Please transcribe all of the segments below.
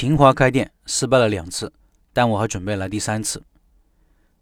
秦华开店失败了两次，但我还准备来第三次。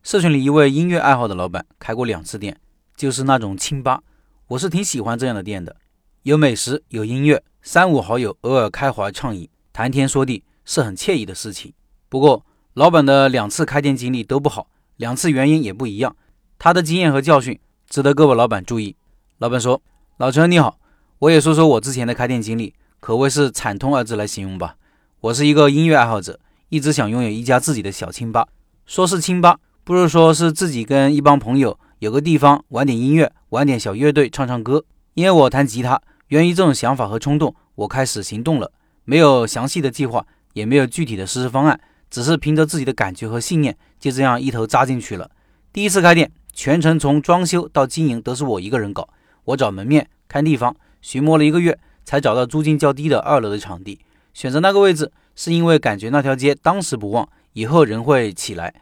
社群里一位音乐爱好的老板开过两次店，就是那种清吧。我是挺喜欢这样的店的，有美食，有音乐，三五好友偶尔开怀畅饮，谈天说地，是很惬意的事情。不过，老板的两次开店经历都不好，两次原因也不一样。他的经验和教训值得各位老板注意。老板说：“老陈你好，我也说说我之前的开店经历，可谓是惨痛二字来形容吧。”我是一个音乐爱好者，一直想拥有一家自己的小清吧。说是清吧，不如说是自己跟一帮朋友有个地方玩点音乐，玩点小乐队，唱唱歌。因为我弹吉他，源于这种想法和冲动，我开始行动了。没有详细的计划，也没有具体的实施方案，只是凭着自己的感觉和信念，就这样一头扎进去了。第一次开店，全程从装修到经营都是我一个人搞。我找门面、看地方，寻摸了一个月，才找到租金较低的二楼的场地。选择那个位置，是因为感觉那条街当时不旺，以后人会起来。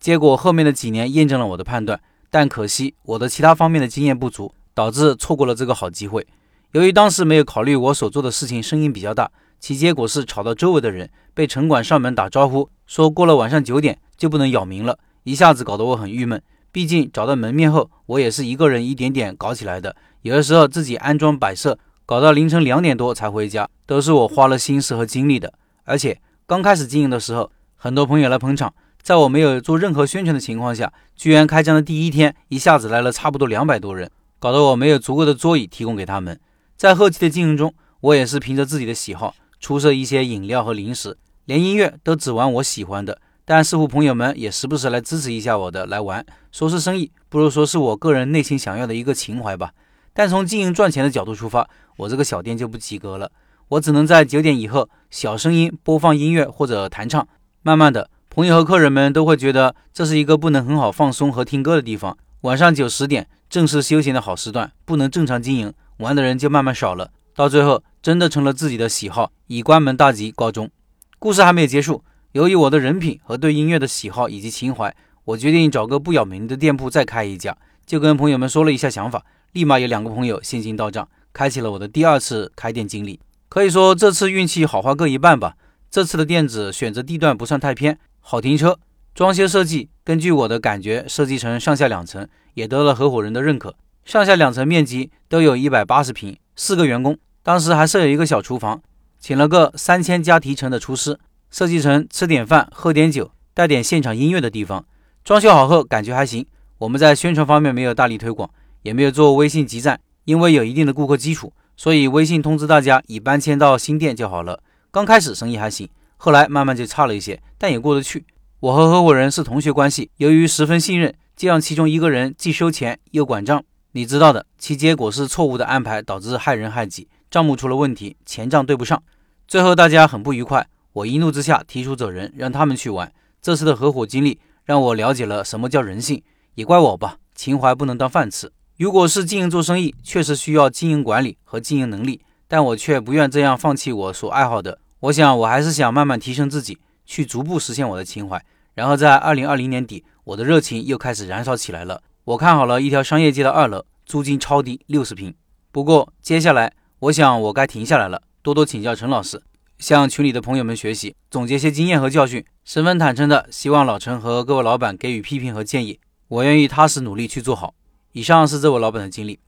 结果后面的几年验证了我的判断，但可惜我的其他方面的经验不足，导致错过了这个好机会。由于当时没有考虑我所做的事情声音比较大，其结果是吵到周围的人，被城管上门打招呼，说过了晚上九点就不能扰民了，一下子搞得我很郁闷。毕竟找到门面后，我也是一个人一点点搞起来的，有的时候自己安装摆设。搞到凌晨两点多才回家，都是我花了心思和精力的。而且刚开始经营的时候，很多朋友来捧场，在我没有做任何宣传的情况下，居然开张的第一天一下子来了差不多两百多人，搞得我没有足够的桌椅提供给他们。在后期的经营中，我也是凭着自己的喜好出售一些饮料和零食，连音乐都只玩我喜欢的。但似乎朋友们也时不时来支持一下我的来玩，说是生意，不如说是我个人内心想要的一个情怀吧。但从经营赚钱的角度出发，我这个小店就不及格了。我只能在九点以后小声音播放音乐或者弹唱。慢慢的，朋友和客人们都会觉得这是一个不能很好放松和听歌的地方。晚上九十点正是休闲的好时段，不能正常经营，玩的人就慢慢少了。到最后，真的成了自己的喜好，以关门大吉告终。故事还没有结束，由于我的人品和对音乐的喜好以及情怀，我决定找个不扰民的店铺再开一家。就跟朋友们说了一下想法。立马有两个朋友现金到账，开启了我的第二次开店经历。可以说这次运气好坏各一半吧。这次的店子选择地段不算太偏，好停车，装修设计根据我的感觉设计成上下两层，也得了合伙人的认可。上下两层面积都有一百八十平，四个员工，当时还设有一个小厨房，请了个三千加提成的厨师，设计成吃点饭、喝点酒、带点现场音乐的地方。装修好后感觉还行。我们在宣传方面没有大力推广。也没有做微信集赞，因为有一定的顾客基础，所以微信通知大家已搬迁到新店就好了。刚开始生意还行，后来慢慢就差了一些，但也过得去。我和合伙人是同学关系，由于十分信任，就让其中一个人既收钱又管账。你知道的，其结果是错误的安排导致害人害己，账目出了问题，钱账对不上，最后大家很不愉快。我一怒之下提出走人，让他们去玩。这次的合伙经历让我了解了什么叫人性，也怪我吧，情怀不能当饭吃。如果是经营做生意，确实需要经营管理和经营能力，但我却不愿这样放弃我所爱好的。我想，我还是想慢慢提升自己，去逐步实现我的情怀。然后在二零二零年底，我的热情又开始燃烧起来了。我看好了一条商业街的二楼，租金超低，六十平。不过接下来，我想我该停下来了，多多请教陈老师，向群里的朋友们学习，总结些经验和教训。十分坦诚的，希望老陈和各位老板给予批评和建议，我愿意踏实努力去做好。以上是这位老板的经历，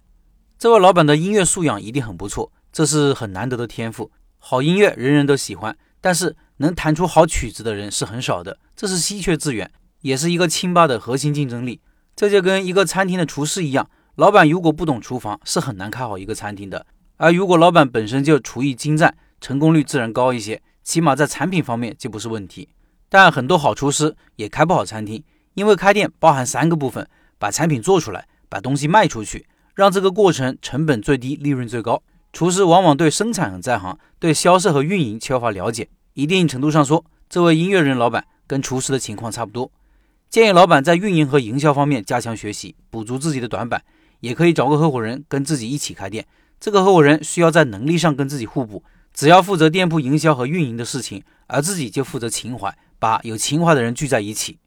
这位老板的音乐素养一定很不错，这是很难得的天赋。好音乐人人都喜欢，但是能弹出好曲子的人是很少的，这是稀缺资源，也是一个清吧的核心竞争力。这就跟一个餐厅的厨师一样，老板如果不懂厨房，是很难开好一个餐厅的。而如果老板本身就厨艺精湛，成功率自然高一些，起码在产品方面就不是问题。但很多好厨师也开不好餐厅，因为开店包含三个部分：把产品做出来。把东西卖出去，让这个过程成本最低，利润最高。厨师往往对生产很在行，对销售和运营缺乏了解。一定程度上说，这位音乐人老板跟厨师的情况差不多。建议老板在运营和营销方面加强学习，补足自己的短板。也可以找个合伙人跟自己一起开店。这个合伙人需要在能力上跟自己互补，只要负责店铺营销和运营的事情，而自己就负责情怀，把有情怀的人聚在一起。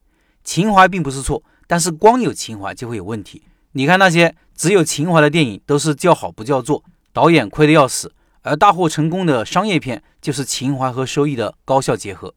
情怀并不是错，但是光有情怀就会有问题。你看那些只有情怀的电影，都是叫好不叫座，导演亏得要死；而大获成功的商业片就是情怀和收益的高效结合。